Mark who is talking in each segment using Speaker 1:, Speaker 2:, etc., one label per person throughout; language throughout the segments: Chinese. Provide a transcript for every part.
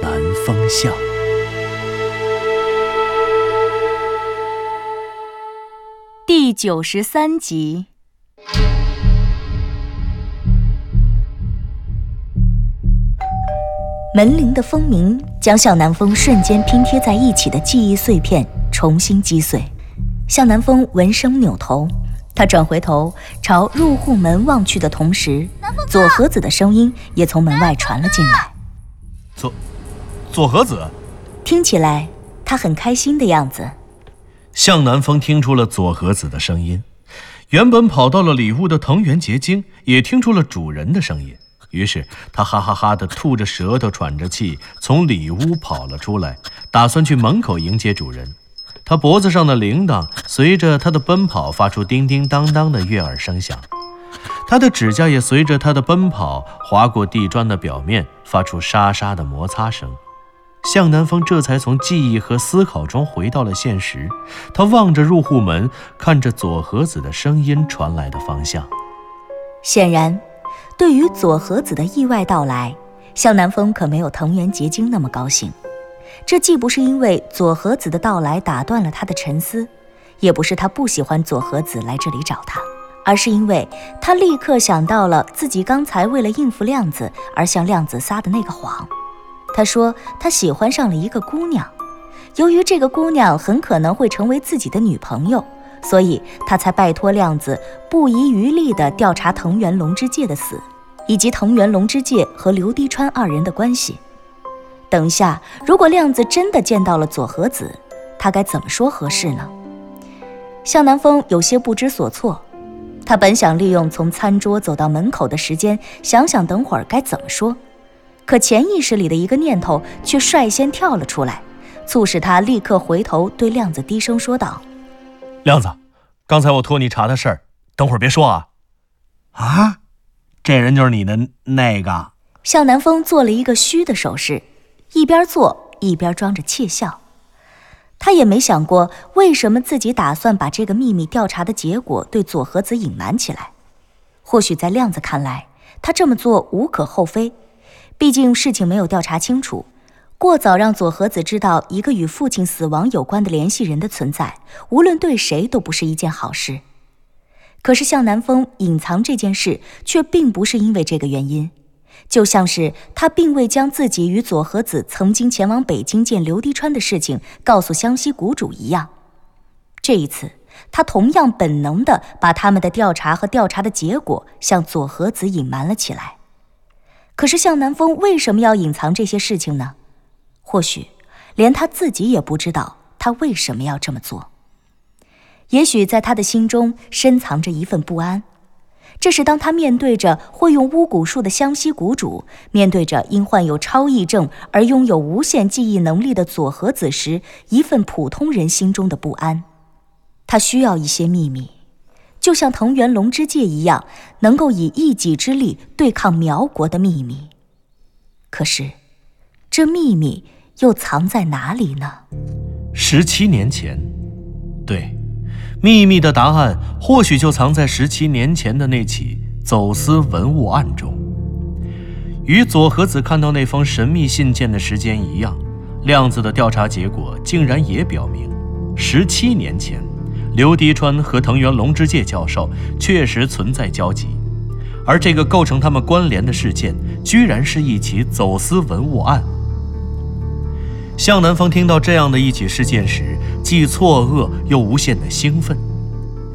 Speaker 1: 南风向》。
Speaker 2: 第九十三集。门铃的风鸣将向南风瞬间拼贴在一起的记忆碎片重新击碎。向南风闻声扭头，他转回头朝入户门望去的同时，左和子的声音也从门外传了进来。
Speaker 1: 左，左和子。
Speaker 2: 听起来他很开心的样子。
Speaker 1: 向南风听出了左和子的声音，原本跑到了里屋的藤原结晶也听出了主人的声音，于是他哈哈哈的吐着舌头，喘着气，从里屋跑了出来，打算去门口迎接主人。他脖子上的铃铛随着他的奔跑发出叮叮当当的悦耳声响，他的指甲也随着他的奔跑划过地砖的表面，发出沙沙的摩擦声。向南风这才从记忆和思考中回到了现实。他望着入户门，看着左和子的声音传来的方向。
Speaker 2: 显然，对于左和子的意外到来，向南风可没有藤原结晶那么高兴。这既不是因为左和子的到来打断了他的沉思，也不是他不喜欢左和子来这里找他，而是因为他立刻想到了自己刚才为了应付亮子而向亮子撒的那个谎。他说他喜欢上了一个姑娘，由于这个姑娘很可能会成为自己的女朋友，所以他才拜托亮子不遗余力地调查藤原龙之介的死，以及藤原龙之介和刘滴川二人的关系。等一下，如果亮子真的见到了左和子，他该怎么说合适呢？向南风有些不知所措。他本想利用从餐桌走到门口的时间，想想等会儿该怎么说，可潜意识里的一个念头却率先跳了出来，促使他立刻回头对亮子低声说道：“
Speaker 1: 亮子，刚才我托你查的事儿，等会儿别说啊。”
Speaker 3: 啊，这人就是你的那个？
Speaker 2: 向南风做了一个虚的手势，一边做一边装着窃笑。他也没想过为什么自己打算把这个秘密调查的结果对左和子隐瞒起来。或许在亮子看来，他这么做无可厚非，毕竟事情没有调查清楚，过早让左和子知道一个与父亲死亡有关的联系人的存在，无论对谁都不是一件好事。可是向南风隐藏这件事，却并不是因为这个原因。就像是他并未将自己与佐和子曾经前往北京见刘滴川的事情告诉湘西谷主一样，这一次他同样本能地把他们的调查和调查的结果向佐和子隐瞒了起来。可是向南风为什么要隐藏这些事情呢？或许连他自己也不知道他为什么要这么做。也许在他的心中深藏着一份不安。这是当他面对着会用巫蛊术的湘西谷主，面对着因患有超忆症而拥有无限记忆能力的佐和子时，一份普通人心中的不安。他需要一些秘密，就像藤原龙之介一样，能够以一己之力对抗苗国的秘密。可是，这秘密又藏在哪里呢？
Speaker 1: 十七年前，对。秘密的答案或许就藏在十七年前的那起走私文物案中。与佐和子看到那封神秘信件的时间一样，亮子的调查结果竟然也表明，十七年前，刘迪川和藤原龙之介教授确实存在交集，而这个构成他们关联的事件，居然是一起走私文物案。向南风听到这样的一起事件时，既错愕又无限的兴奋。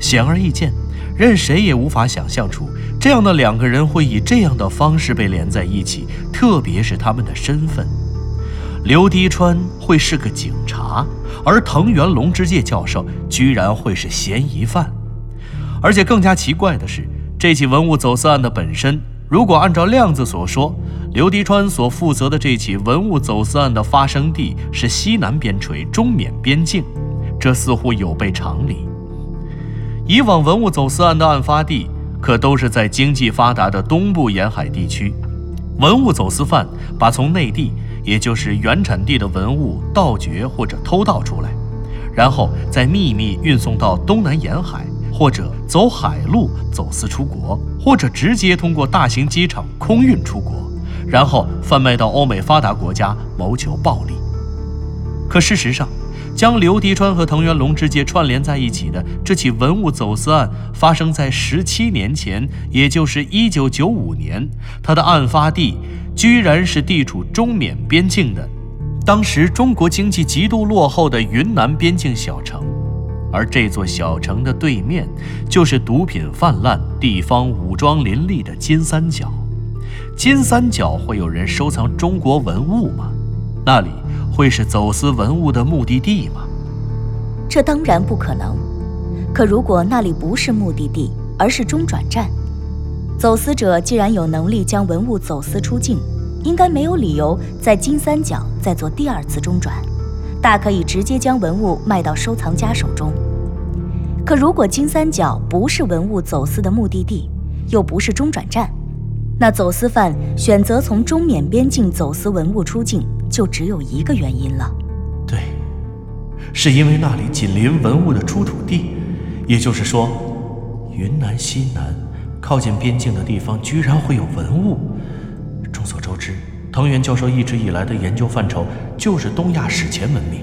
Speaker 1: 显而易见，任谁也无法想象出这样的两个人会以这样的方式被连在一起，特别是他们的身份。刘滴川会是个警察，而藤原龙之介教授居然会是嫌疑犯。而且更加奇怪的是，这起文物走私案的本身，如果按照亮子所说，刘迪川所负责的这起文物走私案的发生地是西南边陲中缅边境，这似乎有悖常理。以往文物走私案的案发地可都是在经济发达的东部沿海地区，文物走私犯把从内地，也就是原产地的文物盗掘或者偷盗出来，然后再秘密运送到东南沿海。或者走海路走私出国，或者直接通过大型机场空运出国，然后贩卖到欧美发达国家谋求暴利。可事实上，将刘迪川和藤原龙之介串联在一起的这起文物走私案发生在十七年前，也就是一九九五年。他的案发地居然是地处中缅边境的，当时中国经济极度落后的云南边境小城。而这座小城的对面，就是毒品泛滥、地方武装林立的金三角。金三角会有人收藏中国文物吗？那里会是走私文物的目的地吗？
Speaker 2: 这当然不可能。可如果那里不是目的地，而是中转站，走私者既然有能力将文物走私出境，应该没有理由在金三角再做第二次中转。大可以直接将文物卖到收藏家手中。可如果金三角不是文物走私的目的地，又不是中转站，那走私犯选择从中缅边境走私文物出境，就只有一个原因了。
Speaker 1: 对，是因为那里紧邻文物的出土地，也就是说，云南西南靠近边境的地方居然会有文物。众所周知。藤原教授一直以来的研究范畴就是东亚史前文明，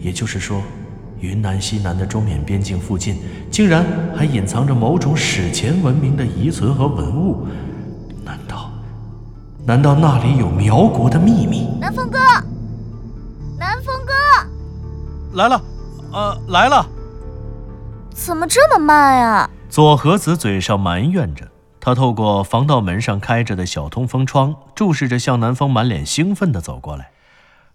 Speaker 1: 也就是说，云南西南的中缅边境附近竟然还隐藏着某种史前文明的遗存和文物。难道，那里有苗国的秘密？
Speaker 4: 南风哥，南风哥，
Speaker 3: 来了，呃，来了。
Speaker 4: 怎么这么慢呀？
Speaker 1: 左和子嘴上埋怨着。他透过防盗门上开着的小通风窗，注视着向南风，满脸兴奋地走过来。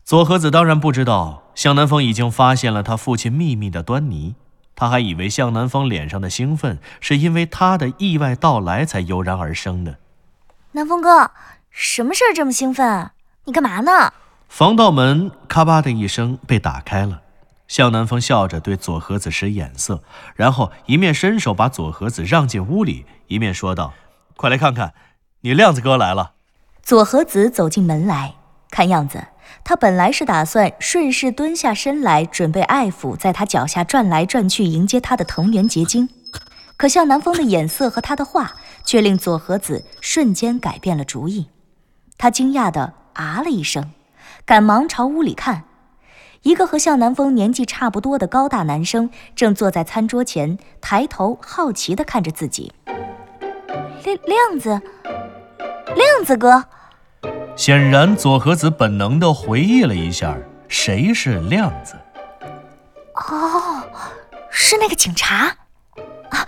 Speaker 1: 左和子当然不知道向南风已经发现了他父亲秘密的端倪，他还以为向南风脸上的兴奋是因为他的意外到来才油然而生的。
Speaker 4: 南风哥，什么事儿这么兴奋？你干嘛呢？
Speaker 1: 防盗门咔吧的一声被打开了。向南风笑着对左和子使眼色，然后一面伸手把左和子让进屋里，一面说道：“快来看看，你亮子哥来了。”
Speaker 2: 左和子走进门来，看样子他本来是打算顺势蹲下身来，准备爱抚在他脚下转来转去迎接他的藤原结晶，可向南风的眼色和他的话，却令左和子瞬间改变了主意。他惊讶的啊了一声，赶忙朝屋里看。一个和向南风年纪差不多的高大男生正坐在餐桌前，抬头好奇的看着自己。
Speaker 4: 亮亮子，亮子哥。
Speaker 1: 显然，左和子本能的回忆了一下，谁是亮子？
Speaker 4: 哦，是那个警察。啊，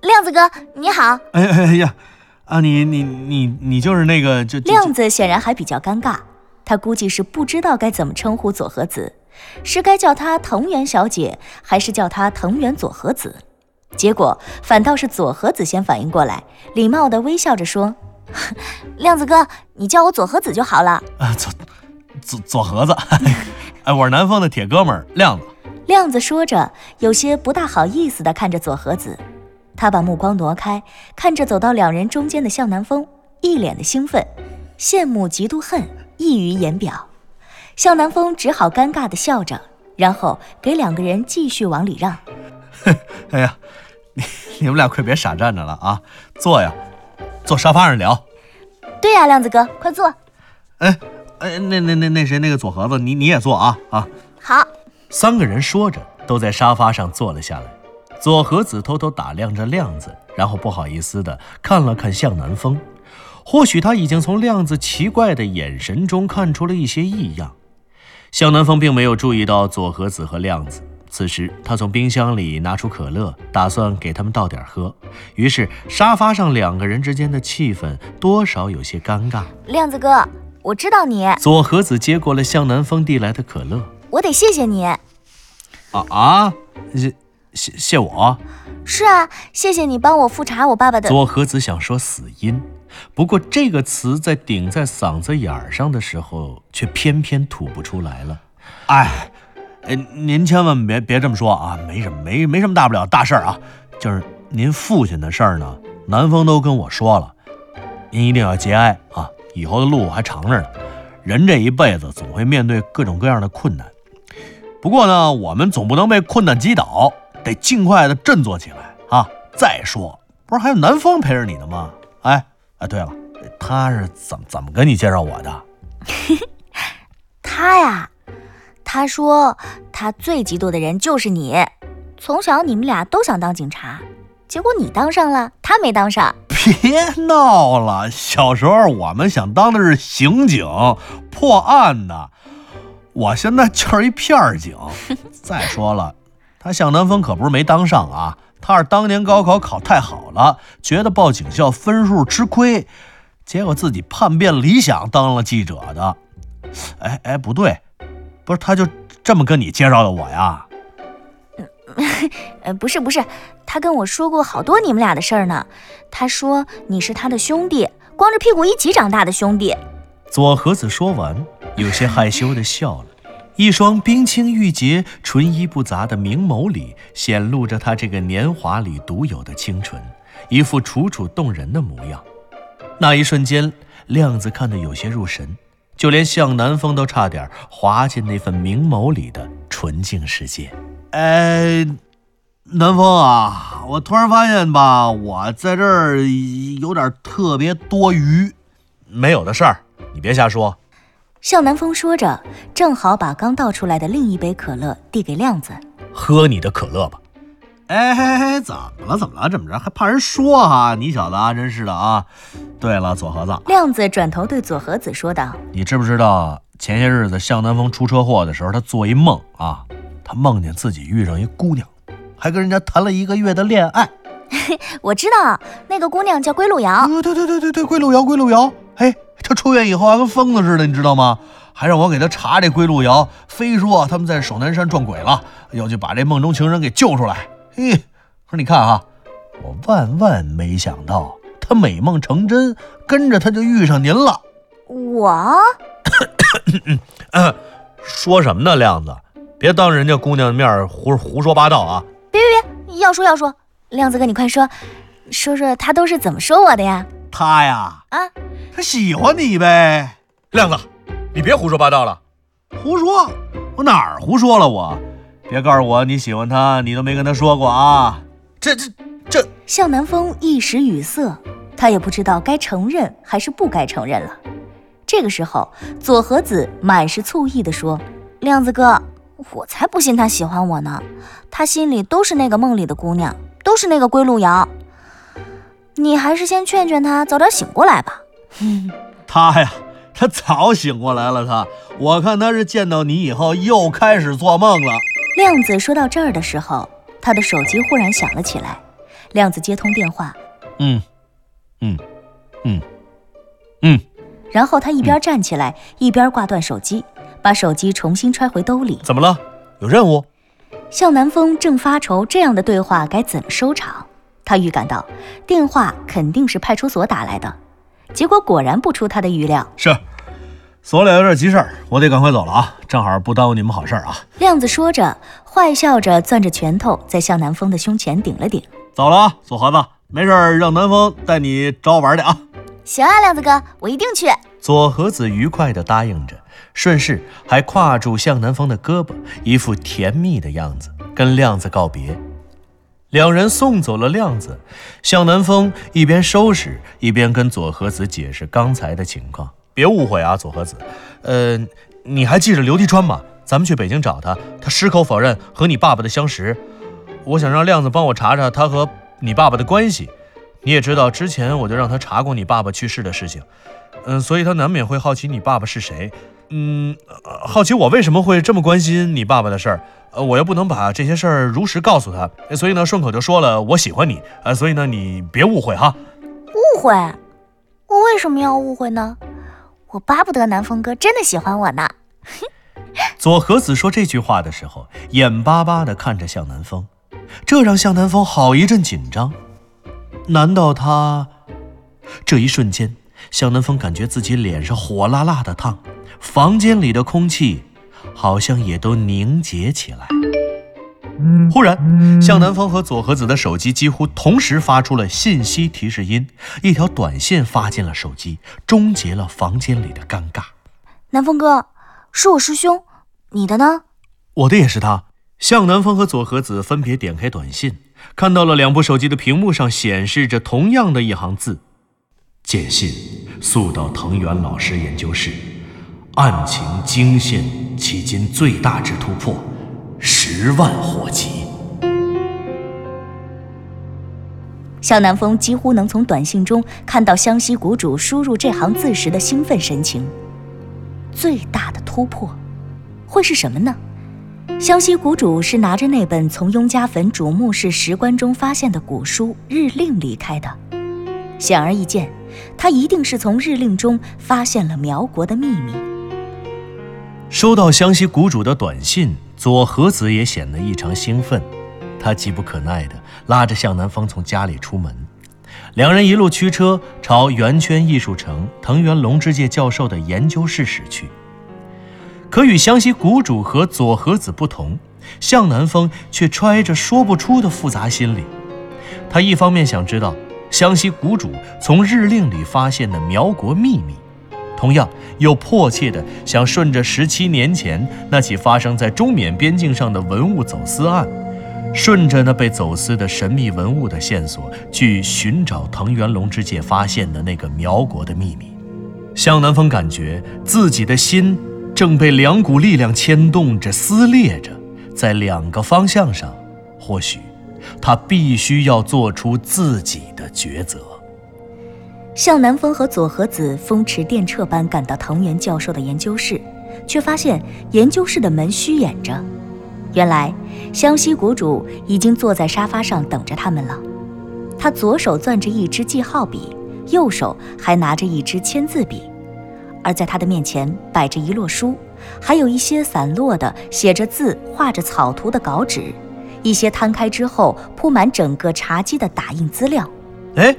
Speaker 4: 亮子哥，你好。
Speaker 3: 哎哎呀，啊，你你你你就是那个就
Speaker 2: 亮子显然还比较尴尬。他估计是不知道该怎么称呼佐和子，是该叫她藤原小姐，还是叫她藤原佐和子？结果反倒是佐和子先反应过来，礼貌地微笑着说：“
Speaker 4: 亮子哥，你叫我佐和子就好了。”
Speaker 3: 啊，佐佐佐和子，哎，我是南方的铁哥们儿亮子。
Speaker 2: 亮子说着，有些不大好意思地看着佐和子，他把目光挪开，看着走到两人中间的向南风，一脸的兴奋、羡慕、嫉妒、恨。溢于言表，向南风只好尴尬的笑着，然后给两个人继续往里让。
Speaker 3: 哎呀，你你们俩快别傻站着了啊，坐呀，坐沙发上聊。
Speaker 4: 对呀，亮子哥，快坐。
Speaker 3: 哎哎，那那那那谁，那个左盒子，你你也坐啊啊。
Speaker 4: 好。
Speaker 1: 三个人说着，都在沙发上坐了下来。左和子偷偷打量着亮子，然后不好意思地看了看向南风。或许他已经从亮子奇怪的眼神中看出了一些异样。向南风并没有注意到左和子和亮子。此时，他从冰箱里拿出可乐，打算给他们倒点喝。于是，沙发上两个人之间的气氛多少有些尴尬。
Speaker 4: 亮子哥，我知道你。
Speaker 1: 左和子接过了向南风递来的可乐。
Speaker 4: 我得谢谢你。
Speaker 3: 啊啊，谢谢谢我？
Speaker 4: 是啊，谢谢你帮我复查我爸爸的。
Speaker 1: 佐和子想说死因。
Speaker 5: 不过这个词在顶在嗓子眼儿上的时候，却偏偏吐不出来了。
Speaker 1: 哎，哎，您千万别别这么说啊，没什么，没没什么大不了，大事儿啊，就是您父亲的事儿呢，南风都跟我说了，您一定要节哀啊，以后的路还长着呢。人这一辈子总会面对各种各样的困难，不过呢，我们总不能被困难击倒，得尽快的振作起来啊！再说，不是还有南方陪着你呢吗？哎哎，对了，他是怎么怎么跟你介绍我的？
Speaker 2: 他呀，他说他最嫉妒的人就是你，从小你们俩都想当警察，结果你当上了，他没当上。
Speaker 1: 别闹了！小时候我们想当的是刑警，破案的。我现在就是一片警。再说了，他向南风可不是没当上啊，他是当年高考考太好了，觉得报警校分数吃亏，结果自己叛变理想，当了记者的。哎哎，不对，不是他就这么跟你介绍的我呀？
Speaker 2: 呃，不是不是，他跟我说过好多你们俩的事儿呢。他说你是他的兄弟，光着屁股一起长大的兄弟。
Speaker 5: 左和子说完，有些害羞的笑了，一双冰清玉洁、纯一不杂的明眸里显露着他这个年华里独有的清纯，一副楚楚动人的模样。那一瞬间，亮子看得有些入神，就连向南风都差点滑进那份明眸里的纯净世界。
Speaker 1: 哎，南风啊，我突然发现吧，我在这儿有点特别多余，
Speaker 5: 没有的事儿，你别瞎说。
Speaker 6: 向南风说着，正好把刚倒出来的另一杯可乐递给亮子，
Speaker 5: 喝你的可乐吧。
Speaker 1: 哎，怎么了？怎么了？怎么着？还怕人说哈？你小子啊，真是的啊！对了，左和子，
Speaker 6: 亮子转头对左和子说道：“
Speaker 1: 你知不知道前些日子向南风出车祸的时候，他做一梦啊？”他梦见自己遇上一姑娘，还跟人家谈了一个月的恋爱。
Speaker 2: 我知道那个姑娘叫归路遥。
Speaker 1: 对对对对对，归路遥，归路遥。嘿，他出院以后还跟疯子似的，你知道吗？还让我给他查这归路遥，非说他们在守南山撞鬼了，要去把这梦中情人给救出来。嘿，说你看啊，我万万没想到，他美梦成真，跟着他就遇上您了。
Speaker 2: 我？
Speaker 5: 说什么呢，亮子？别当人家姑娘的面胡胡说八道啊！
Speaker 2: 别别别，要说要说，亮子哥，你快说，说说他都是怎么说我的呀？
Speaker 1: 他呀，
Speaker 2: 啊，
Speaker 1: 他喜欢你呗。
Speaker 5: 亮子，你别胡说八道了。
Speaker 1: 胡说？我哪儿胡说了？我，别告诉我你喜欢他，你都没跟他说过啊！
Speaker 5: 这这这……
Speaker 6: 向南风一时语塞，他也不知道该承认还是不该承认了。这个时候，左和子满是醋意地说：“
Speaker 2: 亮子哥。”我才不信他喜欢我呢，他心里都是那个梦里的姑娘，都是那个归路遥。你还是先劝劝他，早点醒过来吧。
Speaker 1: 他呀，他早醒过来了。他，我看他是见到你以后又开始做梦了。
Speaker 6: 亮子说到这儿的时候，他的手机忽然响了起来。亮子接通电话，
Speaker 1: 嗯，嗯，嗯，嗯，
Speaker 6: 然后他一边站起来，一边挂断手机。把手机重新揣回兜里。
Speaker 5: 怎么了？有任务？
Speaker 6: 向南风正发愁这样的对话该怎么收场。他预感到电话肯定是派出所打来的，结果果然不出他的预料。
Speaker 1: 是，所里有点急事儿，我得赶快走了啊！正好不耽误你们好事啊。
Speaker 6: 亮子说着，坏笑着攥着拳头在向南风的胸前顶了顶。
Speaker 1: 走了啊，左盒子，没事儿让南风带你找我玩去啊。
Speaker 2: 行啊，亮子哥，我一定去。
Speaker 5: 左和子愉快地答应着。顺势还挎住向南风的胳膊，一副甜蜜的样子，跟亮子告别。两人送走了亮子，向南风一边收拾，一边跟左和子解释刚才的情况。别误会啊，左和子，呃，你还记着刘迪川吗？咱们去北京找他，他矢口否认和你爸爸的相识。我想让亮子帮我查查他和你爸爸的关系。你也知道，之前我就让他查过你爸爸去世的事情，嗯，所以他难免会好奇你爸爸是谁。嗯，好奇我为什么会这么关心你爸爸的事儿，呃，我又不能把这些事儿如实告诉他，所以呢，顺口就说了我喜欢你，呃，所以呢，你别误会哈。
Speaker 2: 误会？我为什么要误会呢？我巴不得南风哥真的喜欢我呢。
Speaker 5: 左和子说这句话的时候，眼巴巴地看着向南风，这让向南风好一阵紧张。难道他
Speaker 1: 这一瞬间，向南风感觉自己脸上火辣辣的烫，房间里的空气好像也都凝结起来。忽然，向南风和左和子的手机几乎同时发出了信息提示音，一条短信发进了手机，终结了房间里的尴尬。
Speaker 4: 南风哥，是我师兄，你的呢？
Speaker 1: 我的也是他。向南风和左和子分别点开短信，看到了两部手机的屏幕上显示着同样的一行字：“简信速到藤原老师研究室，案情惊现迄今最大之突破，十万火急。”
Speaker 2: 向南风几乎能从短信中看到湘西谷主输入这行字时的兴奋神情。最大的突破，会是什么呢？湘西谷主是拿着那本从雍家坟主墓室石棺中发现的古书《日令》离开的。显而易见，他一定是从《日令》中发现了苗国的秘密。
Speaker 1: 收到湘西谷主的短信，左和子也显得异常兴奋。他急不可耐地拉着向南风从家里出门，两人一路驱车朝圆圈艺术城藤原龙之介教授的研究室驶去。可与湘西谷主和左和子不同，向南风却揣着说不出的复杂心理。他一方面想知道湘西谷主从日令里发现的苗国秘密，同样又迫切地想顺着十七年前那起发生在中缅边境上的文物走私案，顺着那被走私的神秘文物的线索去寻找藤原龙之介发现的那个苗国的秘密。向南风感觉自己的心。正被两股力量牵动着、撕裂着，在两个方向上，或许他必须要做出自己的抉择。
Speaker 2: 向南风和左和子风驰电掣般赶到藤原教授的研究室，却发现研究室的门虚掩着。原来湘西谷主已经坐在沙发上等着他们了。他左手攥着一支记号笔，右手还拿着一支签字笔。而在他的面前摆着一摞书，还有一些散落的写着字、画着草图的稿纸，一些摊开之后铺满整个茶几的打印资料。
Speaker 1: 哎，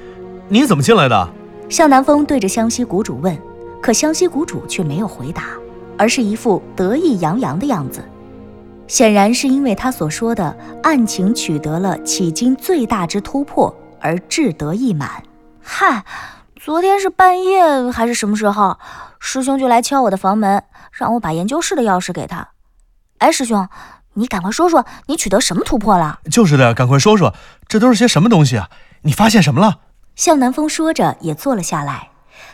Speaker 1: 你怎么进来的？
Speaker 2: 向南风对着湘西谷主问，可湘西谷主却没有回答，而是一副得意洋洋的样子。显然是因为他所说的案情取得了迄今最大之突破而志得意满。
Speaker 4: 嗨。昨天是半夜还是什么时候，师兄就来敲我的房门，让我把研究室的钥匙给他。哎，师兄，你赶快说说，你取得什么突破了？
Speaker 1: 就是的，赶快说说，这都是些什么东西啊？你发现什么了？
Speaker 2: 向南风说着也坐了下来，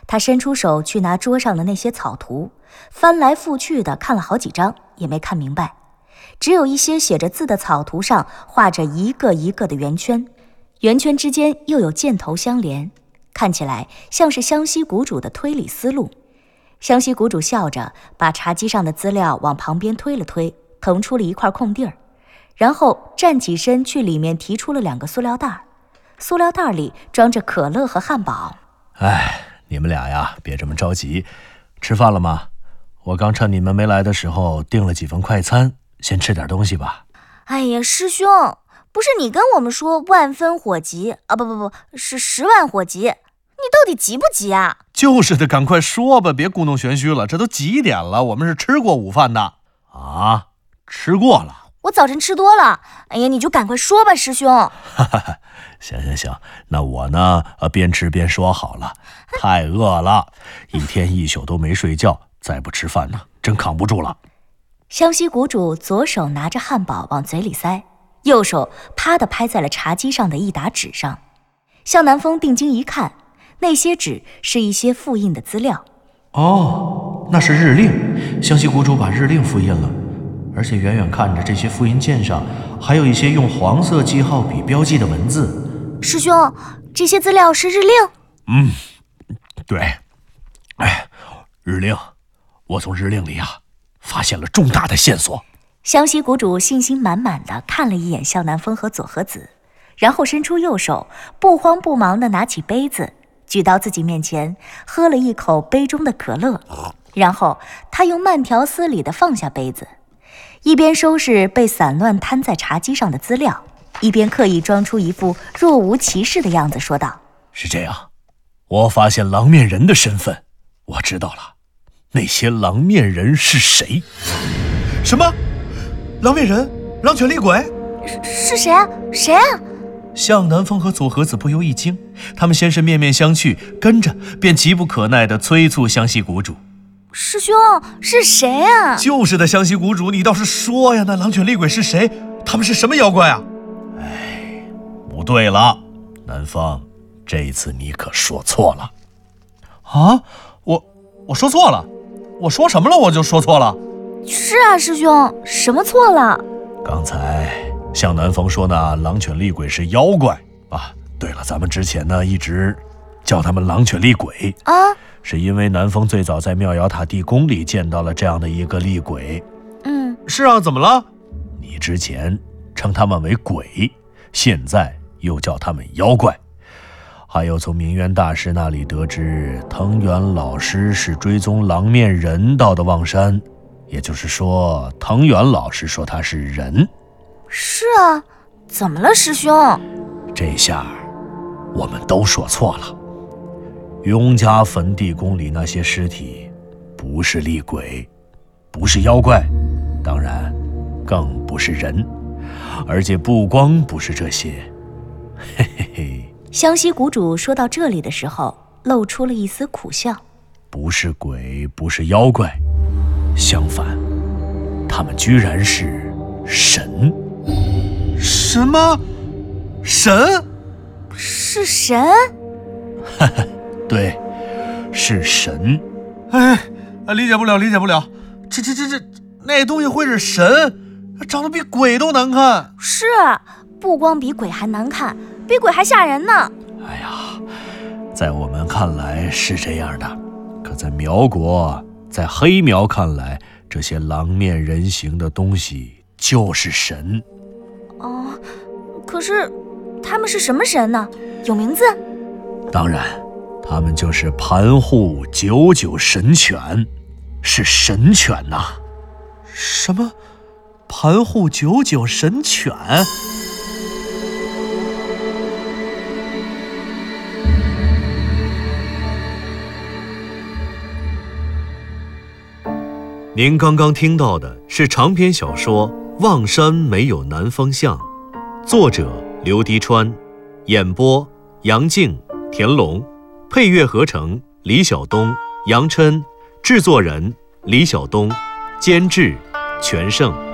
Speaker 2: 他伸出手去拿桌上的那些草图，翻来覆去的看了好几张，也没看明白。只有一些写着字的草图上画着一个一个的圆圈，圆圈之间又有箭头相连。看起来像是湘西谷主的推理思路。湘西谷主笑着，把茶几上的资料往旁边推了推，腾出了一块空地儿，然后站起身去里面提出了两个塑料袋儿，塑料袋里装着可乐和汉堡。
Speaker 1: 哎，你们俩呀，别这么着急，吃饭了吗？我刚趁你们没来的时候订了几份快餐，先吃点东西吧。
Speaker 4: 哎呀，师兄。不是你跟我们说万分火急啊？不不不，是十万火急。你到底急不急啊？
Speaker 1: 就是的，赶快说吧，别故弄玄虚了。这都几点了？我们是吃过午饭的啊，吃过了。
Speaker 4: 我早晨吃多了。哎呀，你就赶快说吧，师兄。哈
Speaker 1: 哈，行行行，那我呢？呃，边吃边说好了。太饿了，一天一宿都没睡觉，再不吃饭呢，真扛不住了。
Speaker 2: 湘西谷主左手拿着汉堡往嘴里塞。右手啪的拍在了茶几上的一沓纸上，向南风定睛一看，那些纸是一些复印的资料。
Speaker 1: 哦，那是日令，湘西谷主把日令复印了，而且远远看着这些复印件上还有一些用黄色记号笔标记的文字。
Speaker 4: 师兄，这些资料是日令？
Speaker 1: 嗯，对。哎，日令，我从日令里啊发现了重大的线索。
Speaker 2: 湘西谷主信心满满的看了一眼向南风和佐和子，然后伸出右手，不慌不忙的拿起杯子，举到自己面前，喝了一口杯中的可乐，然后他又慢条斯理的放下杯子，一边收拾被散乱摊在茶几上的资料，一边刻意装出一副若无其事的样子，说道：“
Speaker 1: 是这样，我发现狼面人的身份，我知道了，那些狼面人是谁？
Speaker 7: 什么？狼面人？狼犬厉鬼？
Speaker 2: 是是谁啊？谁啊？
Speaker 7: 向南风和左和子不由一惊，他们先是面面相觑，跟着便急不可耐地催促湘西谷主：“
Speaker 2: 师兄，是谁啊？”“
Speaker 7: 就是的，湘西谷主，你倒是说呀！那狼犬厉鬼是谁？他们是什么妖怪啊？”“
Speaker 1: 哎，不对了，南风，这次你可说错了。”“
Speaker 7: 啊，我我说错了？我说什么了？我就说错了？”“
Speaker 2: 是啊，师兄，什么错了？”“
Speaker 1: 刚才。”向南风说：“那狼犬厉鬼是妖怪啊！对了，咱们之前呢一直叫他们狼犬厉鬼
Speaker 2: 啊，
Speaker 1: 是因为南风最早在妙瑶塔地宫里见到了这样的一个厉鬼。
Speaker 2: 嗯，
Speaker 7: 是啊，怎么了？
Speaker 1: 你之前称他们为鬼，现在又叫他们妖怪。还有从明渊大师那里得知，藤原老师是追踪狼面人到的望山，也就是说，藤原老师说他是人。”
Speaker 2: 是啊，怎么了，师兄？
Speaker 1: 这下我们都说错了。雍家坟地宫里那些尸体，不是厉鬼，不是妖怪，当然，更不是人。而且不光不是这些，嘿嘿嘿。
Speaker 8: 湘西谷主说到这里的时候，露出了一丝苦笑。
Speaker 1: 不是鬼，不是妖怪，相反，他们居然是神。
Speaker 7: 什么？神？
Speaker 2: 是神？
Speaker 1: 哈哈，对，是神。
Speaker 7: 哎，理解不了，理解不了。这这这这，那东西会是神？长得比鬼都难看。
Speaker 2: 是，不光比鬼还难看，比鬼还吓人呢。
Speaker 1: 哎呀，在我们看来是这样的，可在苗国，在黑苗看来，这些狼面人形的东西就是神。
Speaker 2: 哦，可是他们是什么神呢？有名字？
Speaker 1: 当然，他们就是盘户九九神犬，是神犬呐。
Speaker 7: 什么？盘户九九神犬？您刚刚听到的是长篇小说。望山没有南方向，作者刘迪川，演播杨静、田龙，配乐合成李晓东、杨琛，制作人李晓东，监制全胜。